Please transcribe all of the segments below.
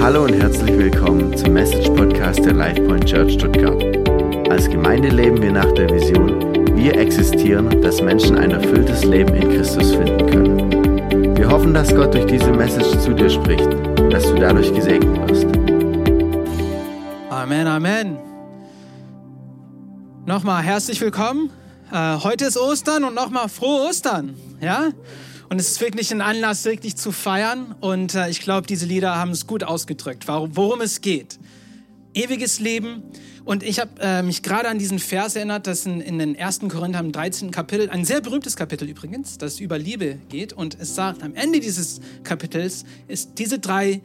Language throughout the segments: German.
Hallo und herzlich willkommen zum Message Podcast der LifePoint Church Stuttgart. Als Gemeinde leben wir nach der Vision, wir existieren, dass Menschen ein erfülltes Leben in Christus finden können. Wir hoffen, dass Gott durch diese Message zu dir spricht dass du dadurch gesegnet wirst. Amen, Amen. Nochmal herzlich willkommen. Äh, heute ist Ostern und nochmal frohe Ostern. Ja? Und es ist wirklich ein Anlass, wirklich zu feiern. Und äh, ich glaube, diese Lieder haben es gut ausgedrückt, worum es geht. Ewiges Leben. Und ich habe äh, mich gerade an diesen Vers erinnert, das in, in den 1. Korinther im 13. Kapitel, ein sehr berühmtes Kapitel übrigens, das über Liebe geht. Und es sagt, am Ende dieses Kapitels ist, diese drei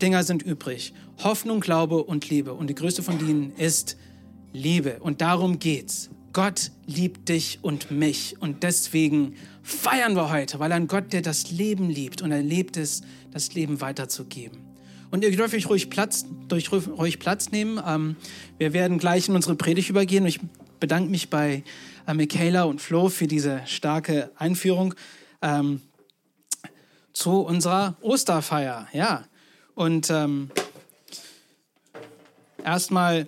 Dinger sind übrig. Hoffnung, Glaube und Liebe. Und die größte von denen ist Liebe. Und darum geht's. Gott liebt dich und mich. Und deswegen feiern wir heute, weil ein Gott, der das Leben liebt und er lebt es, das Leben weiterzugeben. Und ihr dürft euch ruhig Platz, durch, ruhig Platz nehmen. Ähm, wir werden gleich in unsere Predigt übergehen. Ich bedanke mich bei äh, Michaela und Flo für diese starke Einführung ähm, zu unserer Osterfeier. Ja, und ähm, erstmal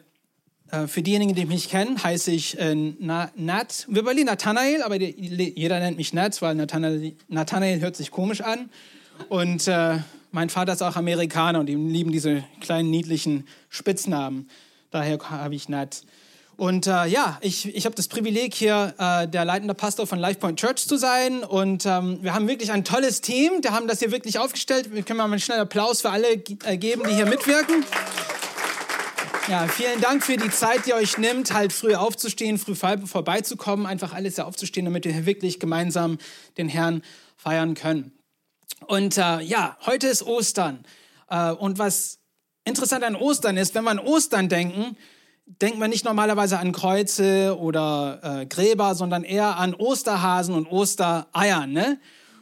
für diejenigen, die mich kennen, heiße ich äh, Nat, wir Berlin Nathanael, aber jeder nennt mich Nat, weil Nathanael, Nathanael hört sich komisch an. Und äh, mein Vater ist auch Amerikaner und die lieben diese kleinen niedlichen Spitznamen. Daher habe ich Nat. Und äh, ja, ich, ich habe das Privileg, hier äh, der leitende Pastor von LifePoint Church zu sein. Und ähm, wir haben wirklich ein tolles Team. Wir haben das hier wirklich aufgestellt. Wir können mal einen schnellen Applaus für alle äh, geben, die hier mitwirken. Ja, vielen Dank für die Zeit, die ihr euch nimmt, halt früh aufzustehen, früh vorbeizukommen, einfach alles hier aufzustehen, damit wir wirklich gemeinsam den Herrn feiern können. Und äh, ja, heute ist Ostern. Äh, und was interessant an Ostern ist, wenn wir an Ostern denken, denkt man nicht normalerweise an Kreuze oder äh, Gräber, sondern eher an Osterhasen und Ostereiern. Ne?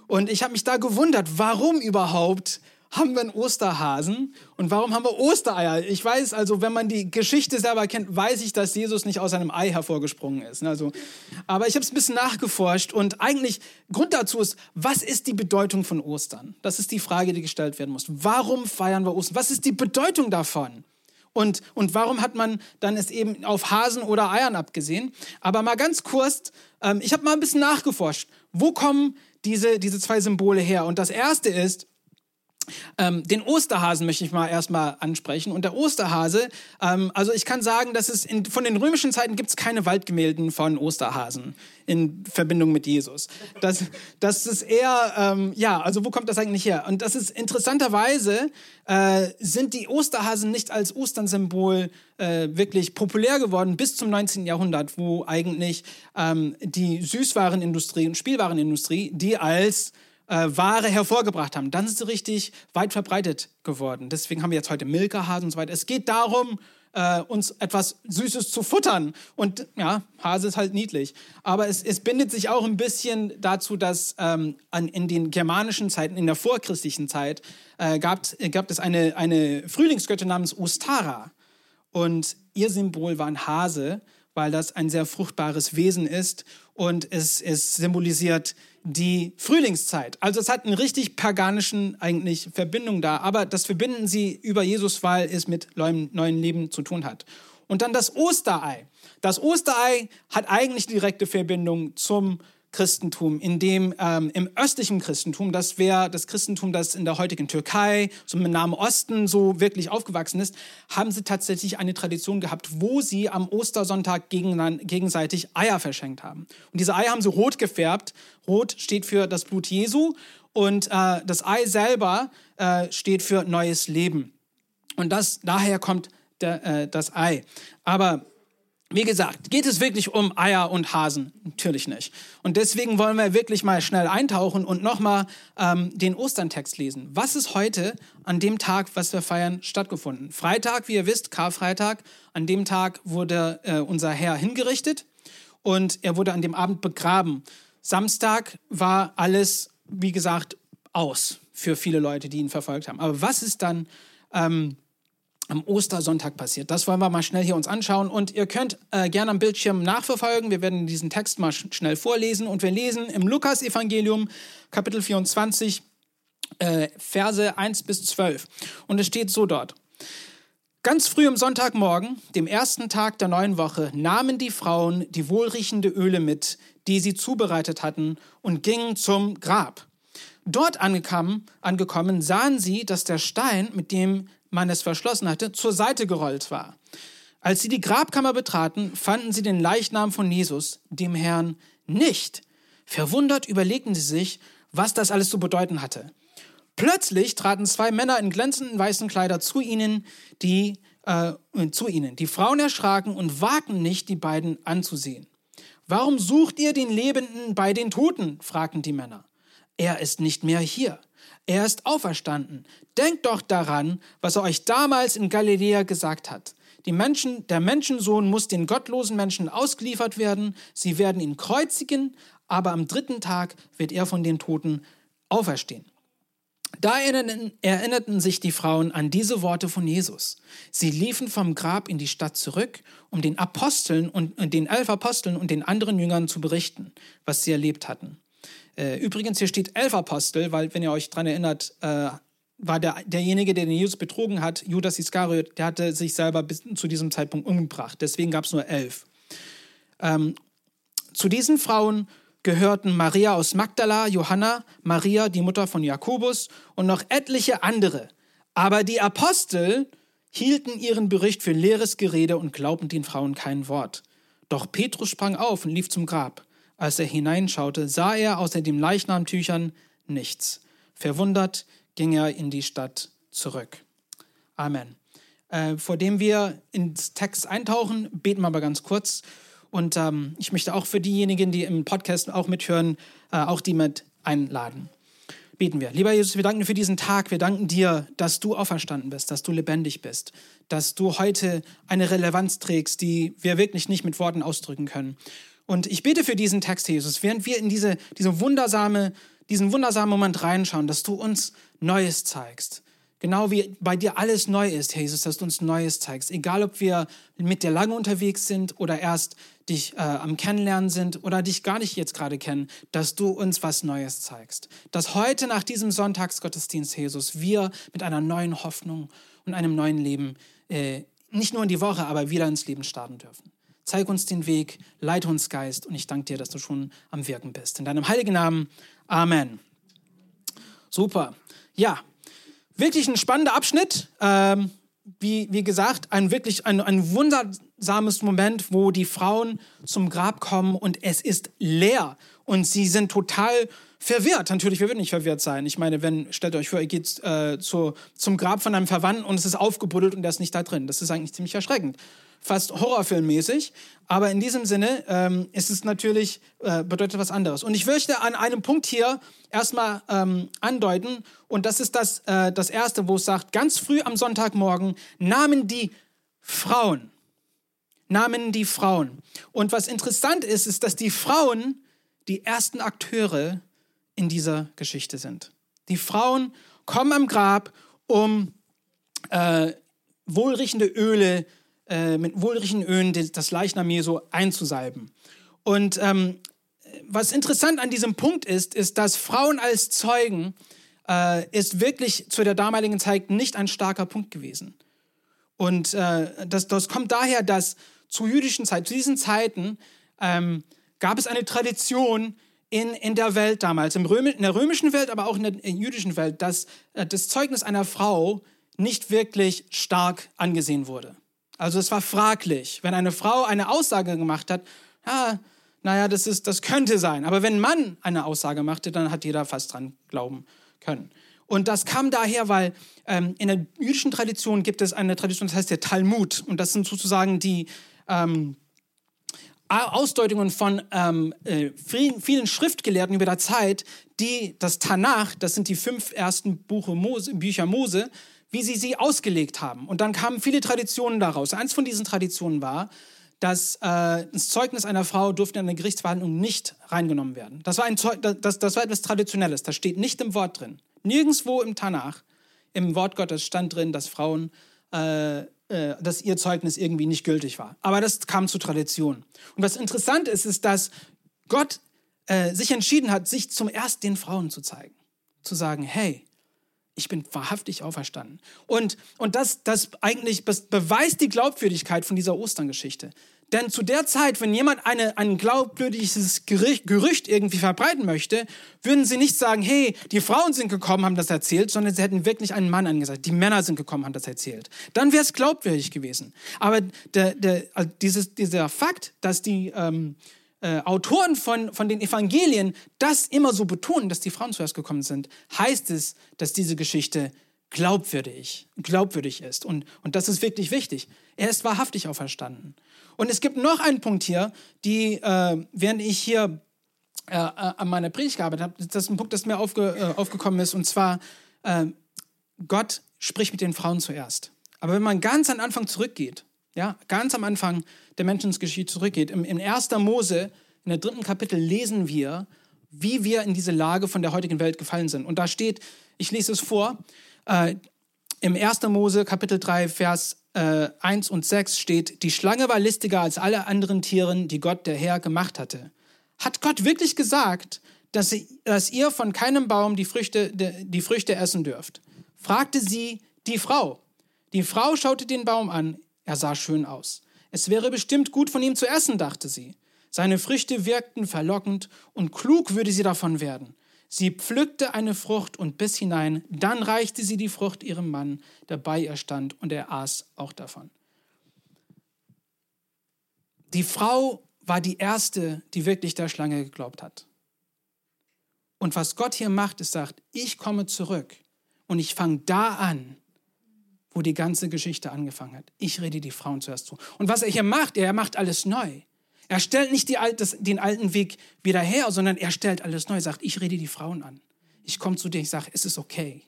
Und ich habe mich da gewundert, warum überhaupt haben wir einen Osterhasen und warum haben wir Ostereier? Ich weiß also, wenn man die Geschichte selber kennt, weiß ich, dass Jesus nicht aus einem Ei hervorgesprungen ist. Also, aber ich habe es ein bisschen nachgeforscht und eigentlich Grund dazu ist, was ist die Bedeutung von Ostern? Das ist die Frage, die gestellt werden muss. Warum feiern wir Ostern? Was ist die Bedeutung davon? Und, und warum hat man dann es eben auf Hasen oder Eiern abgesehen? Aber mal ganz kurz, ähm, ich habe mal ein bisschen nachgeforscht. Wo kommen diese, diese zwei Symbole her? Und das erste ist, ähm, den Osterhasen möchte ich mal erstmal ansprechen. Und der Osterhase, ähm, also ich kann sagen, dass es in, von den römischen Zeiten gibt es keine Waldgemälden von Osterhasen in Verbindung mit Jesus. Das, das ist eher, ähm, ja, also wo kommt das eigentlich her? Und das ist interessanterweise, äh, sind die Osterhasen nicht als Osternsymbol äh, wirklich populär geworden bis zum 19. Jahrhundert, wo eigentlich ähm, die Süßwarenindustrie und Spielwarenindustrie die als äh, Ware hervorgebracht haben. Dann sind sie richtig weit verbreitet geworden. Deswegen haben wir jetzt heute Milka-Hasen und so weiter. Es geht darum, äh, uns etwas Süßes zu futtern. Und ja, Hase ist halt niedlich. Aber es, es bindet sich auch ein bisschen dazu, dass ähm, an, in den germanischen Zeiten, in der vorchristlichen Zeit, äh, gab, gab es eine, eine Frühlingsgöttin namens Ostara. Und ihr Symbol war ein Hase, weil das ein sehr fruchtbares Wesen ist und es, es symbolisiert die Frühlingszeit. Also es hat einen richtig paganischen eigentlich Verbindung da, aber das Verbinden sie über Jesus, weil es mit neuen Leben zu tun hat. Und dann das Osterei. Das Osterei hat eigentlich direkte Verbindung zum Christentum, in dem ähm, im östlichen Christentum, das wäre das Christentum, das in der heutigen Türkei, so im Nahen Osten so wirklich aufgewachsen ist, haben sie tatsächlich eine Tradition gehabt, wo sie am Ostersonntag gegenseitig Eier verschenkt haben. Und diese Eier haben sie rot gefärbt. Rot steht für das Blut Jesu und äh, das Ei selber äh, steht für neues Leben. Und das, daher kommt der, äh, das Ei. Aber wie gesagt, geht es wirklich um Eier und Hasen? Natürlich nicht. Und deswegen wollen wir wirklich mal schnell eintauchen und nochmal ähm, den Osterntext lesen. Was ist heute an dem Tag, was wir feiern, stattgefunden? Freitag, wie ihr wisst, Karfreitag. An dem Tag wurde äh, unser Herr hingerichtet und er wurde an dem Abend begraben. Samstag war alles, wie gesagt, aus für viele Leute, die ihn verfolgt haben. Aber was ist dann ähm, am Ostersonntag passiert. Das wollen wir mal schnell hier uns anschauen und ihr könnt äh, gerne am Bildschirm nachverfolgen. Wir werden diesen Text mal sch schnell vorlesen und wir lesen im Lukas-Evangelium Kapitel 24 äh, Verse 1 bis 12. Und es steht so dort. Ganz früh am Sonntagmorgen, dem ersten Tag der neuen Woche, nahmen die Frauen die wohlriechende Öle mit, die sie zubereitet hatten, und gingen zum Grab. Dort angekommen, angekommen sahen sie, dass der Stein, mit dem man es verschlossen hatte, zur Seite gerollt war. Als sie die Grabkammer betraten, fanden sie den Leichnam von Jesus, dem Herrn, nicht. Verwundert überlegten sie sich, was das alles zu bedeuten hatte. Plötzlich traten zwei Männer in glänzenden weißen Kleidern zu ihnen, die äh, zu ihnen. Die Frauen erschraken und wagten nicht, die beiden anzusehen. Warum sucht ihr den Lebenden bei den Toten? fragten die Männer. Er ist nicht mehr hier. Er ist auferstanden. Denkt doch daran, was er euch damals in Galiläa gesagt hat. Die Menschen, der Menschensohn muss den gottlosen Menschen ausgeliefert werden. Sie werden ihn kreuzigen, aber am dritten Tag wird er von den Toten auferstehen. Da erinnerten sich die Frauen an diese Worte von Jesus. Sie liefen vom Grab in die Stadt zurück, um den Aposteln und den elf Aposteln und den anderen Jüngern zu berichten, was sie erlebt hatten. Äh, übrigens, hier steht elf Apostel, weil, wenn ihr euch daran erinnert, äh, war der, derjenige, der den Jesus betrogen hat, Judas Iskariot, der hatte sich selber bis zu diesem Zeitpunkt umgebracht. Deswegen gab es nur elf. Ähm, zu diesen Frauen gehörten Maria aus Magdala, Johanna, Maria, die Mutter von Jakobus und noch etliche andere. Aber die Apostel hielten ihren Bericht für leeres Gerede und glaubten den Frauen kein Wort. Doch Petrus sprang auf und lief zum Grab. Als er hineinschaute, sah er außer den Leichnamtüchern nichts. Verwundert ging er in die Stadt zurück. Amen. Äh, vor dem wir ins Text eintauchen, beten wir aber ganz kurz. Und ähm, ich möchte auch für diejenigen, die im Podcast auch mithören, äh, auch die mit einladen. Beten wir. Lieber Jesus, wir danken dir für diesen Tag. Wir danken dir, dass du auferstanden bist, dass du lebendig bist, dass du heute eine Relevanz trägst, die wir wirklich nicht mit Worten ausdrücken können. Und ich bete für diesen Text, Jesus, während wir in diese, diese wundersame, diesen wundersamen Moment reinschauen, dass du uns Neues zeigst, Genau wie bei dir alles neu ist, Jesus, dass du uns Neues zeigst. Egal, ob wir mit dir lange unterwegs sind oder erst dich äh, am Kennenlernen sind oder dich gar nicht jetzt gerade kennen, dass du uns was Neues zeigst. Dass heute nach diesem Sonntagsgottesdienst, Jesus, wir mit einer neuen Hoffnung und einem neuen Leben äh, nicht nur in die Woche, aber wieder ins Leben starten dürfen. Zeig uns den Weg, leite uns Geist und ich danke dir, dass du schon am Wirken bist. In deinem heiligen Namen. Amen. Super. Ja, wirklich ein spannender Abschnitt. Ähm, wie, wie gesagt, ein wirklich ein, ein wundersames Moment, wo die Frauen zum Grab kommen und es ist leer und sie sind total verwirrt. Natürlich, wir würden nicht verwirrt sein. Ich meine, wenn, stellt euch vor, ihr geht äh, zu, zum Grab von einem Verwandten und es ist aufgebuddelt und der ist nicht da drin. Das ist eigentlich ziemlich erschreckend fast horrorfilmmäßig. Aber in diesem Sinne ähm, ist es natürlich, äh, bedeutet was anderes. Und ich möchte an einem Punkt hier erstmal ähm, andeuten. Und das ist das, äh, das Erste, wo es sagt, ganz früh am Sonntagmorgen nahmen die Frauen, nahmen die Frauen. Und was interessant ist, ist, dass die Frauen die ersten Akteure in dieser Geschichte sind. Die Frauen kommen am Grab, um äh, wohlriechende Öle äh, mit wohlriechenden Ölen das Leichnam Jesu einzusalben. Und ähm, was interessant an diesem Punkt ist, ist, dass Frauen als Zeugen äh, ist wirklich zu der damaligen Zeit nicht ein starker Punkt gewesen. Und äh, das, das kommt daher, dass zu jüdischen Zeiten, zu diesen Zeiten, ähm, gab es eine Tradition in, in der Welt damals, im Römi in der römischen Welt, aber auch in der in jüdischen Welt, dass äh, das Zeugnis einer Frau nicht wirklich stark angesehen wurde. Also es war fraglich. Wenn eine Frau eine Aussage gemacht hat, ja, naja, das, ist, das könnte sein. Aber wenn ein Mann eine Aussage machte, dann hat jeder fast dran glauben können. Und das kam daher, weil ähm, in der jüdischen Tradition gibt es eine Tradition, das heißt der Talmud. Und das sind sozusagen die ähm, Ausdeutungen von ähm, äh, vielen, Schriftgelehrten über der Zeit, die das Tanach, das sind die fünf ersten Mose, Bücher Mose, wie sie sie ausgelegt haben. Und dann kamen viele Traditionen daraus. Eins von diesen Traditionen war, dass äh, das Zeugnis einer Frau durfte in eine Gerichtsverhandlung nicht reingenommen werden. Das war, ein Zeug, das, das war etwas Traditionelles, das steht nicht im Wort drin. Nirgendwo im Tanach, im Wort Gottes stand drin, dass Frauen, äh, dass ihr Zeugnis irgendwie nicht gültig war. Aber das kam zur Tradition. Und was interessant ist, ist, dass Gott äh, sich entschieden hat, sich zum erst den Frauen zu zeigen. Zu sagen, hey, ich bin wahrhaftig auferstanden. Und, und das, das eigentlich beweist die Glaubwürdigkeit von dieser Osterngeschichte. Denn zu der Zeit, wenn jemand eine, ein glaubwürdiges Gerücht, Gerücht irgendwie verbreiten möchte, würden sie nicht sagen, hey, die Frauen sind gekommen, haben das erzählt, sondern sie hätten wirklich einen Mann angesagt. Die Männer sind gekommen, haben das erzählt. Dann wäre es glaubwürdig gewesen. Aber der, der, also dieses, dieser Fakt, dass die ähm, äh, Autoren von, von den Evangelien das immer so betonen, dass die Frauen zuerst gekommen sind, heißt es, dass diese Geschichte glaubwürdig, glaubwürdig ist. Und, und das ist wirklich wichtig. Er ist wahrhaftig auferstanden. Und es gibt noch einen Punkt hier, die, äh, während ich hier äh, äh an meiner Predigt gearbeitet habe, das ist ein Punkt, das mir aufge, äh, aufgekommen ist, und zwar, äh, Gott spricht mit den Frauen zuerst. Aber wenn man ganz am Anfang zurückgeht, ja, ganz am Anfang der Menschensgeschichte zurückgeht, im, im 1. Mose, in der dritten Kapitel, lesen wir, wie wir in diese Lage von der heutigen Welt gefallen sind. Und da steht, ich lese es vor, äh, im 1. Mose Kapitel 3, Vers äh, 1 und 6 steht, die Schlange war listiger als alle anderen Tieren, die Gott der Herr gemacht hatte. Hat Gott wirklich gesagt, dass, sie, dass ihr von keinem Baum die Früchte, die Früchte essen dürft? fragte sie die Frau. Die Frau schaute den Baum an, er sah schön aus. Es wäre bestimmt gut von ihm zu essen, dachte sie. Seine Früchte wirkten verlockend und klug würde sie davon werden. Sie pflückte eine Frucht und biss hinein, dann reichte sie die Frucht ihrem Mann, der bei ihr stand, und er aß auch davon. Die Frau war die erste, die wirklich der Schlange geglaubt hat. Und was Gott hier macht, ist sagt, ich komme zurück und ich fange da an, wo die ganze Geschichte angefangen hat. Ich rede die Frauen zuerst zu. Und was er hier macht, er macht alles neu. Er stellt nicht die, das, den alten Weg wieder her, sondern er stellt alles neu. Sagt, ich rede die Frauen an. Ich komme zu dir, ich sage, es ist okay.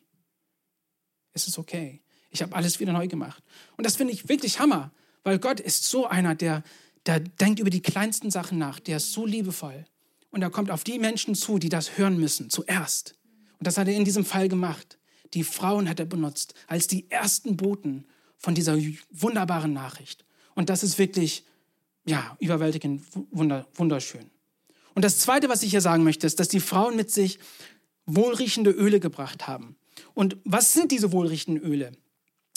Es ist okay. Ich habe alles wieder neu gemacht. Und das finde ich wirklich Hammer, weil Gott ist so einer, der, der denkt über die kleinsten Sachen nach, der ist so liebevoll. Und er kommt auf die Menschen zu, die das hören müssen, zuerst. Und das hat er in diesem Fall gemacht. Die Frauen hat er benutzt als die ersten Boten von dieser wunderbaren Nachricht. Und das ist wirklich ja, überwältigend, wunderschön. Und das Zweite, was ich hier sagen möchte, ist, dass die Frauen mit sich wohlriechende Öle gebracht haben. Und was sind diese wohlriechenden Öle?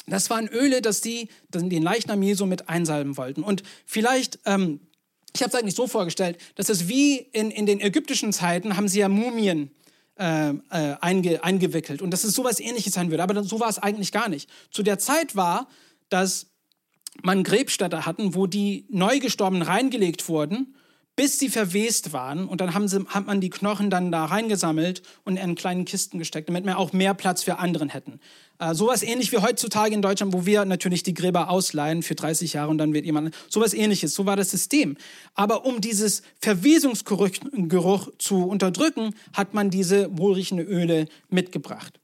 Das waren Öle, dass die den Leichnam Jesu mit einsalben wollten. Und vielleicht, ähm, ich habe es eigentlich so vorgestellt, dass es wie in, in den ägyptischen Zeiten haben sie ja Mumien äh, äh, einge, eingewickelt und dass es sowas ähnliches sein würde. Aber so war es eigentlich gar nicht. Zu der Zeit war, dass man Gräbstätte hatten, wo die Neugestorbenen reingelegt wurden, bis sie verwest waren. Und dann haben sie, hat man die Knochen dann da reingesammelt und in kleinen Kisten gesteckt, damit wir auch mehr Platz für anderen hätten. Äh, sowas ähnlich wie heutzutage in Deutschland, wo wir natürlich die Gräber ausleihen für 30 Jahre und dann wird jemand. Sowas ähnliches, so war das System. Aber um dieses Verwesungsgeruch zu unterdrücken, hat man diese wohlriechende Öle mitgebracht.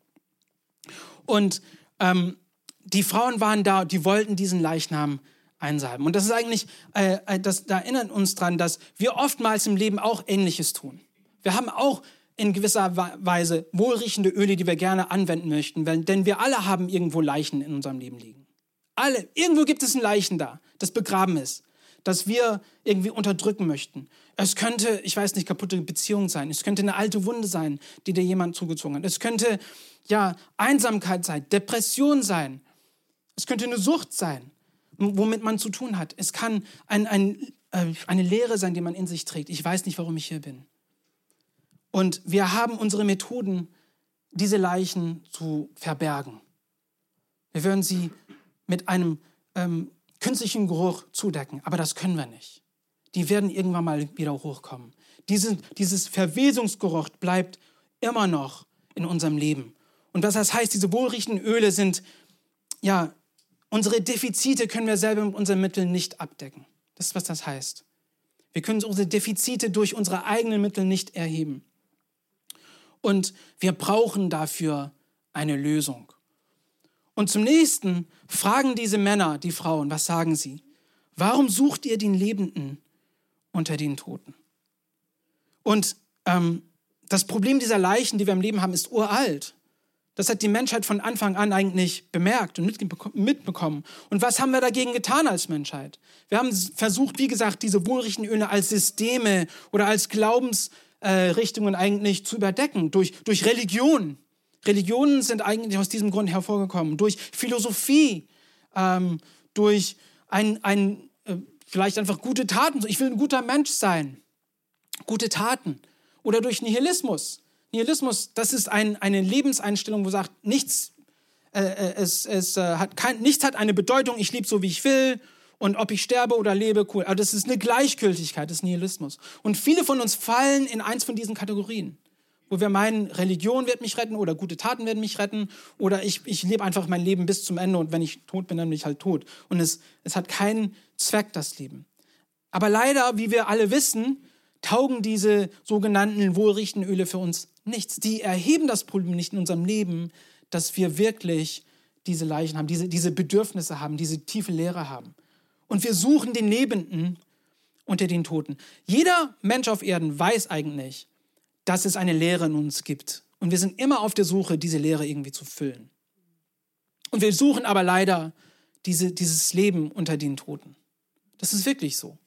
Und ähm, die Frauen waren da, die wollten diesen Leichnam einsalben. Und das ist eigentlich, äh, äh das, da erinnert uns dran, dass wir oftmals im Leben auch Ähnliches tun. Wir haben auch in gewisser Weise wohlriechende Öle, die wir gerne anwenden möchten, denn wir alle haben irgendwo Leichen in unserem Leben liegen. Alle. Irgendwo gibt es ein Leichen da, das begraben ist, das wir irgendwie unterdrücken möchten. Es könnte, ich weiß nicht, kaputte Beziehung sein. Es könnte eine alte Wunde sein, die dir jemand zugezogen hat. Es könnte, ja, Einsamkeit sein, Depression sein. Es könnte eine Sucht sein, womit man zu tun hat. Es kann ein, ein, äh, eine Lehre sein, die man in sich trägt. Ich weiß nicht, warum ich hier bin. Und wir haben unsere Methoden, diese Leichen zu verbergen. Wir würden sie mit einem ähm, künstlichen Geruch zudecken, aber das können wir nicht. Die werden irgendwann mal wieder hochkommen. Diese, dieses Verwesungsgeruch bleibt immer noch in unserem Leben. Und was das heißt, diese wohlriechenden Öle sind ja Unsere Defizite können wir selber mit unseren Mitteln nicht abdecken. Das ist, was das heißt. Wir können unsere Defizite durch unsere eigenen Mittel nicht erheben. Und wir brauchen dafür eine Lösung. Und zum nächsten fragen diese Männer die Frauen, was sagen sie? Warum sucht ihr den Lebenden unter den Toten? Und ähm, das Problem dieser Leichen, die wir im Leben haben, ist uralt. Das hat die Menschheit von Anfang an eigentlich bemerkt und mitbekommen. Und was haben wir dagegen getan als Menschheit? Wir haben versucht, wie gesagt, diese wohlriechenden Öle als Systeme oder als Glaubensrichtungen eigentlich zu überdecken, durch, durch Religion. Religionen sind eigentlich aus diesem Grund hervorgekommen. Durch Philosophie, ähm, durch ein, ein äh, vielleicht einfach gute Taten. Ich will ein guter Mensch sein. Gute Taten. Oder durch Nihilismus. Nihilismus, das ist ein, eine Lebenseinstellung, wo sagt, nichts, äh, äh es, es, äh, hat kein, nichts hat eine Bedeutung, ich lebe so, wie ich will. Und ob ich sterbe oder lebe, cool. Aber das ist eine Gleichgültigkeit des Nihilismus. Und viele von uns fallen in eins von diesen Kategorien wo wir meinen, Religion wird mich retten oder gute Taten werden mich retten oder ich, ich lebe einfach mein Leben bis zum Ende und wenn ich tot bin, dann bin ich halt tot. Und es, es hat keinen Zweck, das Leben. Aber leider, wie wir alle wissen, taugen diese sogenannten wohlriechenden Öle für uns nichts. Die erheben das Problem nicht in unserem Leben, dass wir wirklich diese Leichen haben, diese, diese Bedürfnisse haben, diese tiefe Leere haben. Und wir suchen den Lebenden unter den Toten. Jeder Mensch auf Erden weiß eigentlich, dass es eine Lehre in uns gibt. Und wir sind immer auf der Suche, diese Lehre irgendwie zu füllen. Und wir suchen aber leider diese, dieses Leben unter den Toten. Das ist wirklich so.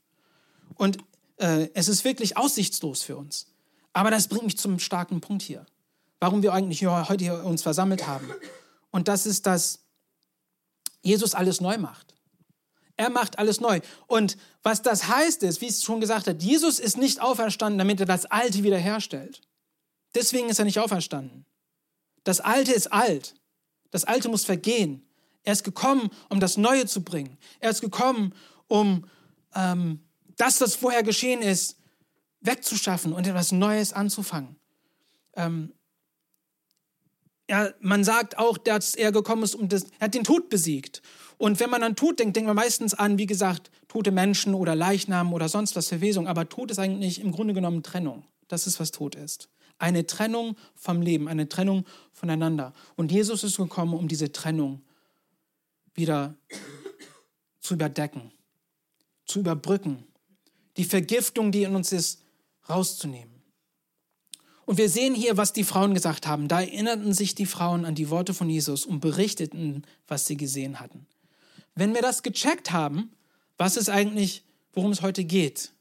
Und äh, es ist wirklich aussichtslos für uns. Aber das bringt mich zum starken Punkt hier. Warum wir eigentlich hier, heute hier uns versammelt haben. Und das ist, dass Jesus alles neu macht. Er macht alles neu. Und was das heißt ist, wie es schon gesagt hat, Jesus ist nicht auferstanden, damit er das Alte wiederherstellt. Deswegen ist er nicht auferstanden. Das Alte ist alt. Das Alte muss vergehen. Er ist gekommen, um das Neue zu bringen. Er ist gekommen, um ähm, das, was vorher geschehen ist, wegzuschaffen und etwas Neues anzufangen. Ähm, ja, man sagt auch, dass er gekommen ist, um das, er hat den Tod besiegt. Und wenn man an Tod denkt, denkt man meistens an, wie gesagt, tote Menschen oder Leichnamen oder sonst was, Verwesung. Aber Tod ist eigentlich im Grunde genommen Trennung. Das ist, was Tod ist. Eine Trennung vom Leben, eine Trennung voneinander. Und Jesus ist gekommen, um diese Trennung wieder zu überdecken, zu überbrücken. Die Vergiftung, die in uns ist, rauszunehmen. Und wir sehen hier, was die Frauen gesagt haben. Da erinnerten sich die Frauen an die Worte von Jesus und berichteten, was sie gesehen hatten. Wenn wir das gecheckt haben, was es eigentlich, worum es heute geht,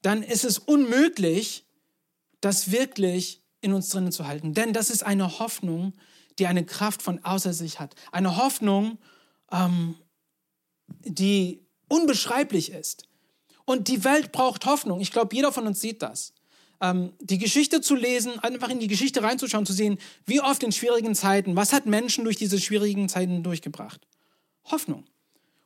dann ist es unmöglich, das wirklich in uns drinnen zu halten. Denn das ist eine Hoffnung, die eine Kraft von außer sich hat. Eine Hoffnung, ähm, die unbeschreiblich ist. Und die Welt braucht Hoffnung. Ich glaube, jeder von uns sieht das. Ähm, die Geschichte zu lesen, einfach in die Geschichte reinzuschauen, zu sehen, wie oft in schwierigen Zeiten, was hat Menschen durch diese schwierigen Zeiten durchgebracht? Hoffnung.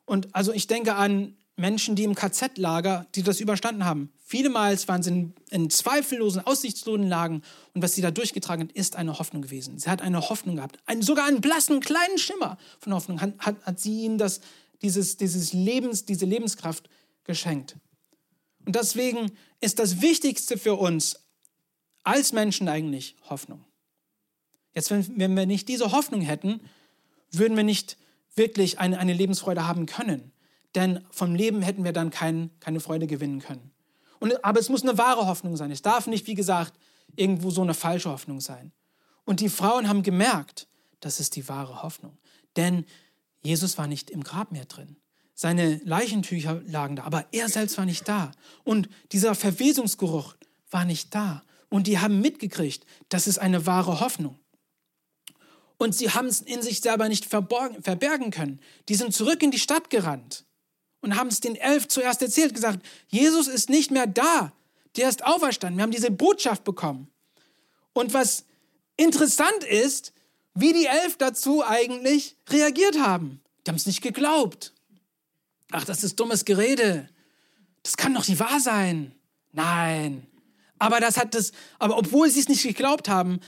Und also ich denke an Menschen, die im KZ-Lager, die das überstanden haben. Vielemals waren sie in, in, zweifellosen, aussichtslosen Lagen und was sie da durchgetragen hat, ist eine Hoffnung gewesen. Sie hat eine Hoffnung gehabt, ein, sogar einen blassen kleinen Schimmer von Hoffnung hat, hat, hat sie ihnen das, dieses, dieses Lebens, diese Lebenskraft geschenkt. Und deswegen ist das Wichtigste für uns als Menschen eigentlich Hoffnung. Jetzt, wenn, wenn wir nicht diese Hoffnung hätten, würden wir nicht wirklich eine, eine Lebensfreude haben können. Denn vom Leben hätten wir dann kein, keine Freude gewinnen können. Und, aber es muss eine wahre Hoffnung sein. Es darf nicht, wie gesagt, irgendwo so eine falsche Hoffnung sein. Und die Frauen haben gemerkt, das ist die wahre Hoffnung. Denn Jesus war nicht im Grab mehr drin. Seine Leichentücher lagen da, aber er selbst war nicht da. Und dieser Verwesungsgeruch war nicht da. Und die haben mitgekriegt, das ist eine wahre Hoffnung. Und sie haben es in sich selber nicht verbergen können. Die sind zurück in die Stadt gerannt und haben es den Elf zuerst erzählt, gesagt, Jesus ist nicht mehr da, der ist auferstanden. Wir haben diese Botschaft bekommen. Und was interessant ist, wie die Elf dazu eigentlich reagiert haben. Die haben es nicht geglaubt. Ach, das ist dummes Gerede. Das kann doch nicht wahr sein. Nein. Aber das hat das, aber obwohl sie es nicht geglaubt haben,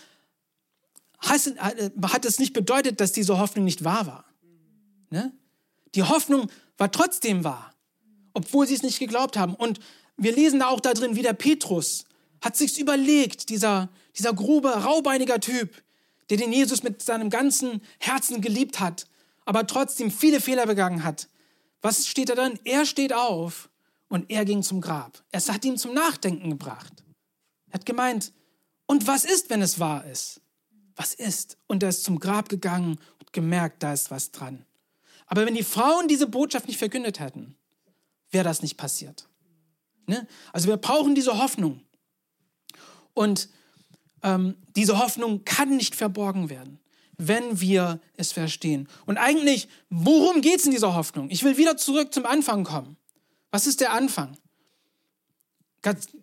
hat es nicht bedeutet, dass diese Hoffnung nicht wahr war. Ne? Die Hoffnung war trotzdem wahr, obwohl sie es nicht geglaubt haben. Und wir lesen da auch da drin, wie der Petrus hat sich's überlegt, dieser, dieser grobe, raubeiniger Typ, der den Jesus mit seinem ganzen Herzen geliebt hat, aber trotzdem viele Fehler begangen hat. Was steht da dann? Er steht auf und er ging zum Grab. Es hat ihn zum Nachdenken gebracht. Er hat gemeint, und was ist, wenn es wahr ist? was ist? Und er ist zum Grab gegangen und gemerkt, da ist was dran. Aber wenn die Frauen diese Botschaft nicht verkündet hätten, wäre das nicht passiert. Ne? Also wir brauchen diese Hoffnung. Und ähm, diese Hoffnung kann nicht verborgen werden, wenn wir es verstehen. Und eigentlich, worum geht es in dieser Hoffnung? Ich will wieder zurück zum Anfang kommen. Was ist der Anfang?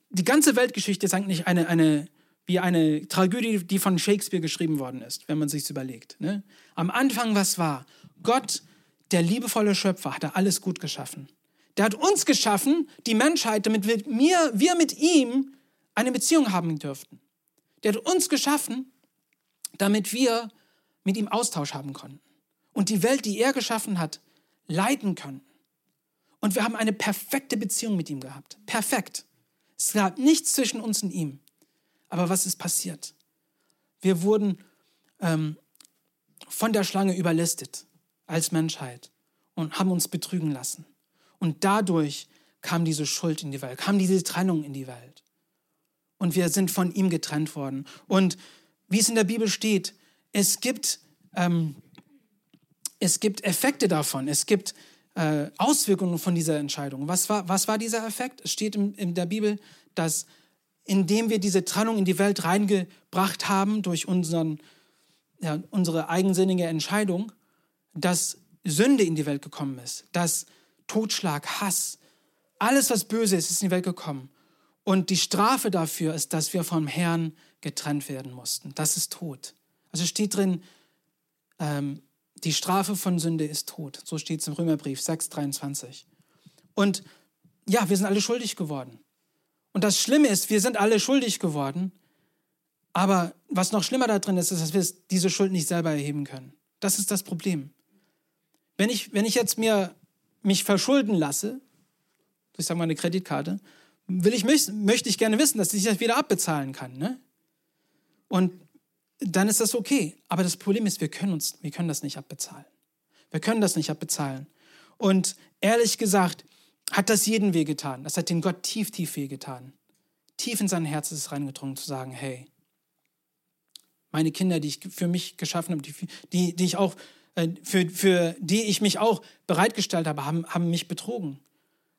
Die ganze Weltgeschichte ist eigentlich eine, eine, wie eine Tragödie, die von Shakespeare geschrieben worden ist, wenn man sich überlegt. Ne? Am Anfang, was war? Gott, der liebevolle Schöpfer, hat alles gut geschaffen. Der hat uns geschaffen, die Menschheit, damit wir, wir mit ihm eine Beziehung haben dürften. Der hat uns geschaffen, damit wir mit ihm Austausch haben konnten. Und die Welt, die er geschaffen hat, leiten können. Und wir haben eine perfekte Beziehung mit ihm gehabt. Perfekt. Es gab nichts zwischen uns und ihm. Aber was ist passiert? Wir wurden ähm, von der Schlange überlistet als Menschheit und haben uns betrügen lassen. Und dadurch kam diese Schuld in die Welt, kam diese Trennung in die Welt. Und wir sind von ihm getrennt worden. Und wie es in der Bibel steht, es gibt, ähm, es gibt Effekte davon, es gibt äh, Auswirkungen von dieser Entscheidung. Was war, was war dieser Effekt? Es steht in, in der Bibel, dass indem wir diese Trennung in die Welt reingebracht haben durch unseren, ja, unsere eigensinnige Entscheidung, dass Sünde in die Welt gekommen ist, dass Totschlag, Hass, alles, was böse ist, ist in die Welt gekommen. Und die Strafe dafür ist, dass wir vom Herrn getrennt werden mussten. Das ist Tod. Also steht drin, ähm, die Strafe von Sünde ist Tod. So steht es im Römerbrief 6,23. Und ja, wir sind alle schuldig geworden. Und das Schlimme ist, wir sind alle schuldig geworden. Aber was noch schlimmer da drin ist, ist, dass wir diese Schuld nicht selber erheben können. Das ist das Problem. Wenn ich, wenn ich jetzt mir mich verschulden lasse, durch sagen wir eine Kreditkarte, will ich, möchte ich gerne wissen, dass ich das wieder abbezahlen kann. Ne? Und dann ist das okay. Aber das Problem ist, wir können, uns, wir können das nicht abbezahlen. Wir können das nicht abbezahlen. Und ehrlich gesagt, hat das jeden wehgetan. Das hat den Gott tief, tief wehgetan. Tief in sein Herz ist es reingedrungen zu sagen, hey, meine Kinder, die ich für mich geschaffen habe, die, die, die ich auch, äh, für, für die ich mich auch bereitgestellt habe, haben, haben mich betrogen,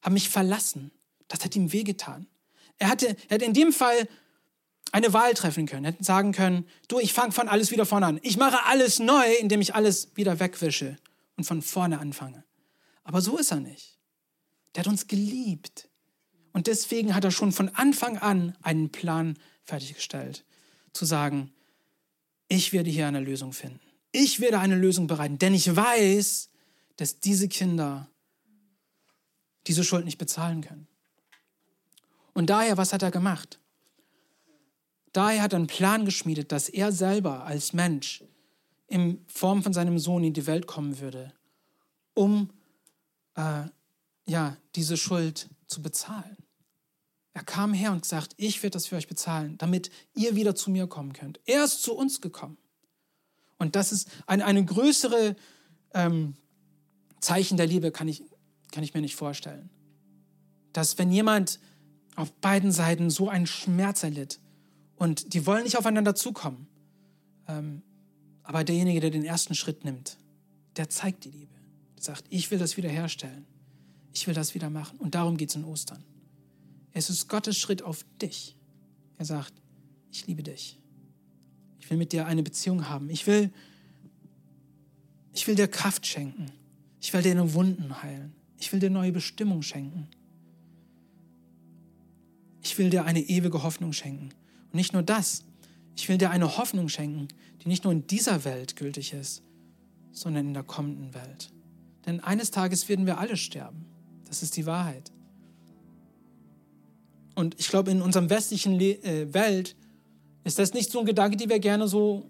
haben mich verlassen. Das hat ihm wehgetan. Er hatte, er hätte in dem Fall eine Wahl treffen können, hätte sagen können, du, ich fange von alles wieder vorne an. Ich mache alles neu, indem ich alles wieder wegwische und von vorne anfange. Aber so ist er nicht. Der hat uns geliebt. Und deswegen hat er schon von Anfang an einen Plan fertiggestellt, zu sagen, ich werde hier eine Lösung finden. Ich werde eine Lösung bereiten, denn ich weiß, dass diese Kinder diese Schuld nicht bezahlen können. Und daher, was hat er gemacht? Daher hat er einen Plan geschmiedet, dass er selber als Mensch in Form von seinem Sohn in die Welt kommen würde, um äh, ja, diese Schuld zu bezahlen. Er kam her und gesagt, ich werde das für euch bezahlen, damit ihr wieder zu mir kommen könnt. Er ist zu uns gekommen. Und das ist ein, eine größere ähm, Zeichen der Liebe, kann ich, kann ich mir nicht vorstellen. Dass wenn jemand auf beiden Seiten so einen Schmerz erlitt und die wollen nicht aufeinander zukommen, ähm, aber derjenige, der den ersten Schritt nimmt, der zeigt die Liebe. Der sagt, ich will das wiederherstellen ich will das wieder machen. Und darum geht es in Ostern. Es ist Gottes Schritt auf dich. Er sagt, ich liebe dich. Ich will mit dir eine Beziehung haben. Ich will, ich will dir Kraft schenken. Ich will dir deine Wunden heilen. Ich will dir neue Bestimmung schenken. Ich will dir eine ewige Hoffnung schenken. Und nicht nur das, ich will dir eine Hoffnung schenken, die nicht nur in dieser Welt gültig ist, sondern in der kommenden Welt. Denn eines Tages werden wir alle sterben. Das ist die Wahrheit. Und ich glaube, in unserem westlichen Le äh, Welt ist das nicht so ein Gedanke, den wir gerne so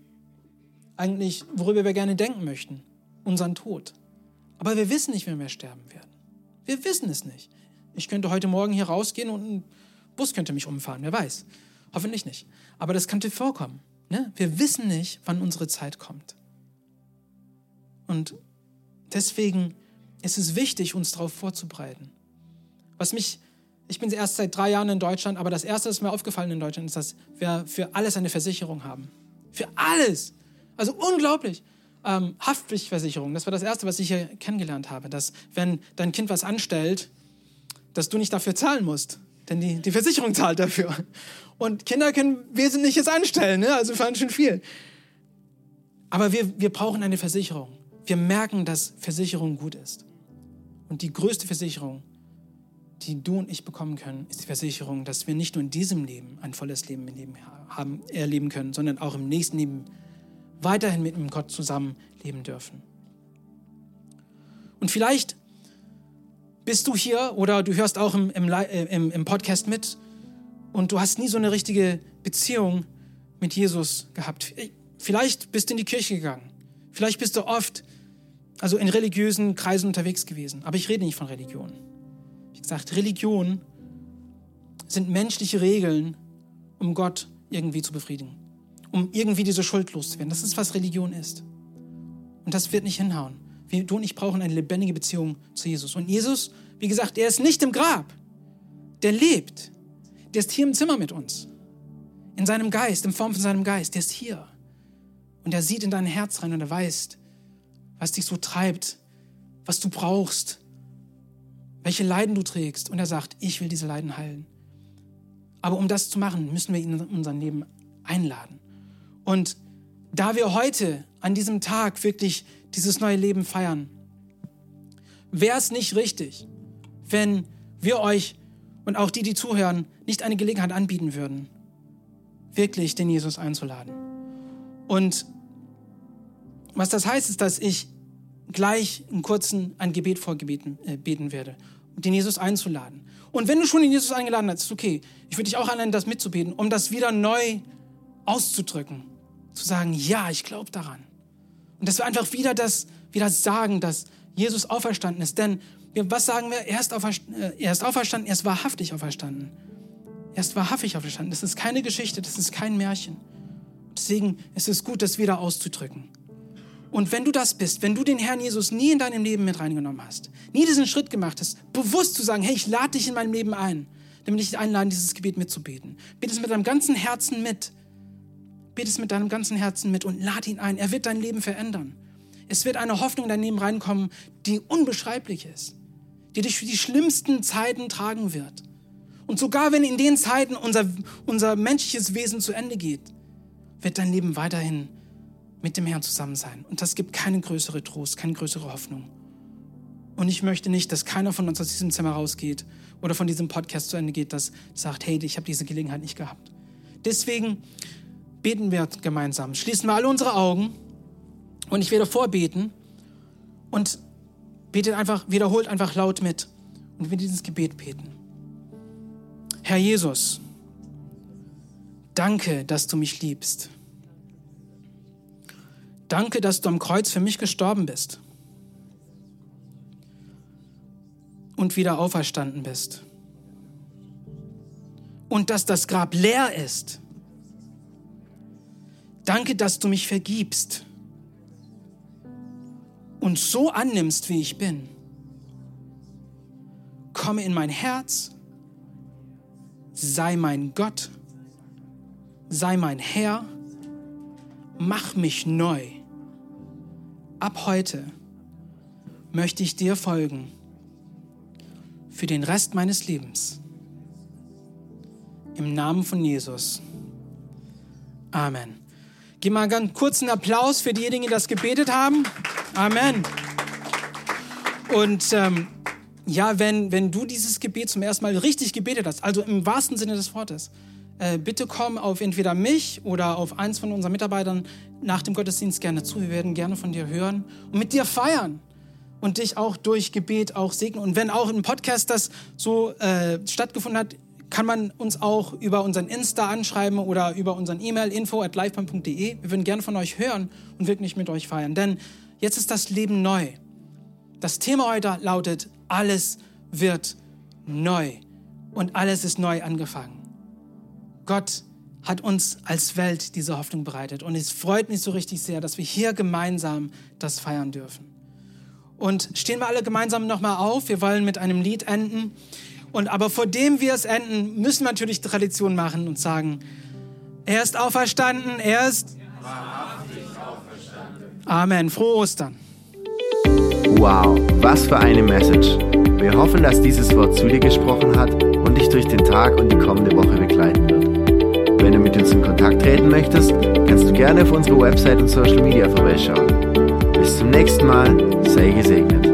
eigentlich, worüber wir gerne denken möchten. Unseren Tod. Aber wir wissen nicht, wenn wir sterben werden. Wir wissen es nicht. Ich könnte heute Morgen hier rausgehen und ein Bus könnte mich umfahren, wer weiß. Hoffentlich nicht. Aber das könnte vorkommen. Ne? Wir wissen nicht, wann unsere Zeit kommt. Und deswegen es ist wichtig, uns darauf vorzubereiten. Was mich, ich bin erst seit drei Jahren in Deutschland, aber das Erste, was mir aufgefallen in Deutschland ist, dass wir für alles eine Versicherung haben. Für alles. Also unglaublich. Ähm, Haftpflichtversicherung, das war das Erste, was ich hier kennengelernt habe, dass wenn dein Kind was anstellt, dass du nicht dafür zahlen musst. Denn die, die Versicherung zahlt dafür. Und Kinder können Wesentliches anstellen, ne? also fahren schon viel. Aber wir, wir brauchen eine Versicherung. Wir merken, dass Versicherung gut ist. Und die größte Versicherung, die du und ich bekommen können, ist die Versicherung, dass wir nicht nur in diesem Leben ein volles Leben haben, erleben können, sondern auch im nächsten Leben weiterhin mit Gott zusammen leben dürfen. Und vielleicht bist du hier oder du hörst auch im, im, äh, im, im Podcast mit und du hast nie so eine richtige Beziehung mit Jesus gehabt. Vielleicht bist du in die Kirche gegangen. Vielleicht bist du oft also in religiösen Kreisen unterwegs gewesen. Aber ich rede nicht von Religion. Wie gesagt, Religion sind menschliche Regeln, um Gott irgendwie zu befriedigen. Um irgendwie diese Schuld loszuwerden. Das ist, was Religion ist. Und das wird nicht hinhauen. Wir, du und ich brauchen eine lebendige Beziehung zu Jesus. Und Jesus, wie gesagt, er ist nicht im Grab. Der lebt. Der ist hier im Zimmer mit uns. In seinem Geist, in Form von seinem Geist. Der ist hier. Und er sieht in dein Herz rein und er weiß, was dich so treibt, was du brauchst, welche Leiden du trägst. Und er sagt, ich will diese Leiden heilen. Aber um das zu machen, müssen wir ihn in unser Leben einladen. Und da wir heute an diesem Tag wirklich dieses neue Leben feiern, wäre es nicht richtig, wenn wir euch und auch die, die zuhören, nicht eine Gelegenheit anbieten würden, wirklich den Jesus einzuladen. Und was das heißt, ist, dass ich gleich einen kurzen ein Gebet vorgebeten äh, beten werde, um den Jesus einzuladen. Und wenn du schon den Jesus eingeladen hast, ist okay. Ich würde dich auch einladen, das mitzubeten, um das wieder neu auszudrücken. Zu sagen, ja, ich glaube daran. Und dass wir einfach wieder das wieder sagen, dass Jesus auferstanden ist. Denn was sagen wir? Er ist, auferstanden, äh, er ist auferstanden, er ist wahrhaftig auferstanden. Er ist wahrhaftig auferstanden. Das ist keine Geschichte, das ist kein Märchen. Deswegen ist es gut, das wieder auszudrücken. Und wenn du das bist, wenn du den Herrn Jesus nie in deinem Leben mit reingenommen hast, nie diesen Schritt gemacht hast, bewusst zu sagen, hey, ich lade dich in meinem Leben ein, damit ich dich einlade, dieses Gebet mitzubeten. Bete es mit deinem ganzen Herzen mit. Bete es mit deinem ganzen Herzen mit und lade ihn ein. Er wird dein Leben verändern. Es wird eine Hoffnung in dein Leben reinkommen, die unbeschreiblich ist, die dich für die schlimmsten Zeiten tragen wird. Und sogar wenn in den Zeiten unser, unser menschliches Wesen zu Ende geht, wird dein Leben weiterhin mit dem Herrn zusammen sein. Und das gibt keine größere Trost, keine größere Hoffnung. Und ich möchte nicht, dass keiner von uns aus diesem Zimmer rausgeht oder von diesem Podcast zu Ende geht, das sagt, hey, ich habe diese Gelegenheit nicht gehabt. Deswegen beten wir gemeinsam. Schließen wir alle unsere Augen und ich werde vorbeten und betet einfach, wiederholt einfach laut mit und wir dieses Gebet beten. Herr Jesus, danke, dass du mich liebst. Danke, dass du am Kreuz für mich gestorben bist und wieder auferstanden bist. Und dass das Grab leer ist. Danke, dass du mich vergibst und so annimmst, wie ich bin. Komme in mein Herz, sei mein Gott, sei mein Herr, mach mich neu ab heute möchte ich dir folgen für den Rest meines Lebens. Im Namen von Jesus. Amen. Gib mal ganz kurzen Applaus für diejenigen, die das gebetet haben. Amen. Und ähm, ja, wenn, wenn du dieses Gebet zum ersten Mal richtig gebetet hast, also im wahrsten Sinne des Wortes, äh, bitte komm auf entweder mich oder auf eins von unseren Mitarbeitern nach dem Gottesdienst gerne zu. Wir werden gerne von dir hören und mit dir feiern und dich auch durch Gebet auch segnen. Und wenn auch im Podcast das so äh, stattgefunden hat, kann man uns auch über unseren Insta anschreiben oder über unseren E-Mail info at livepoint.de. Wir würden gerne von euch hören und wirklich mit euch feiern. Denn jetzt ist das Leben neu. Das Thema heute lautet, alles wird neu und alles ist neu angefangen. Gott hat uns als Welt diese Hoffnung bereitet. Und es freut mich so richtig sehr, dass wir hier gemeinsam das feiern dürfen. Und stehen wir alle gemeinsam nochmal auf. Wir wollen mit einem Lied enden. Und aber vor dem wir es enden, müssen wir natürlich Tradition machen und sagen, er ist auferstanden, er ist Amen. Frohe Ostern. Wow, was für eine Message. Wir hoffen, dass dieses Wort zu dir gesprochen hat und dich durch den Tag und die kommende Woche begleiten wird. Wenn du mit uns in Kontakt treten möchtest, kannst du gerne auf unsere Website und Social Media vorbeischauen. Bis zum nächsten Mal, sei gesegnet.